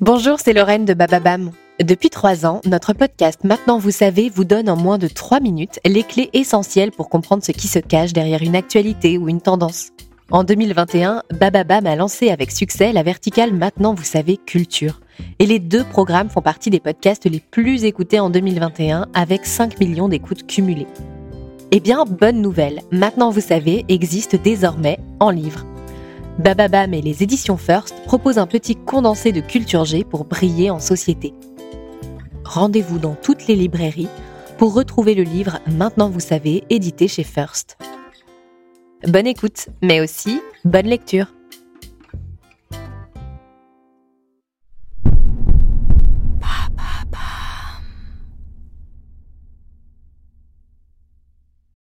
Bonjour, c'est Lorraine de Bababam. Depuis trois ans, notre podcast Maintenant vous savez vous donne en moins de trois minutes les clés essentielles pour comprendre ce qui se cache derrière une actualité ou une tendance. En 2021, Bababam a lancé avec succès la verticale Maintenant vous savez culture. Et les deux programmes font partie des podcasts les plus écoutés en 2021 avec 5 millions d'écoutes cumulées. Eh bien, bonne nouvelle, Maintenant vous savez existe désormais en livre. Bababam et les éditions First proposent un petit condensé de culture G pour briller en société. Rendez-vous dans toutes les librairies pour retrouver le livre Maintenant vous savez édité chez First. Bonne écoute, mais aussi bonne lecture.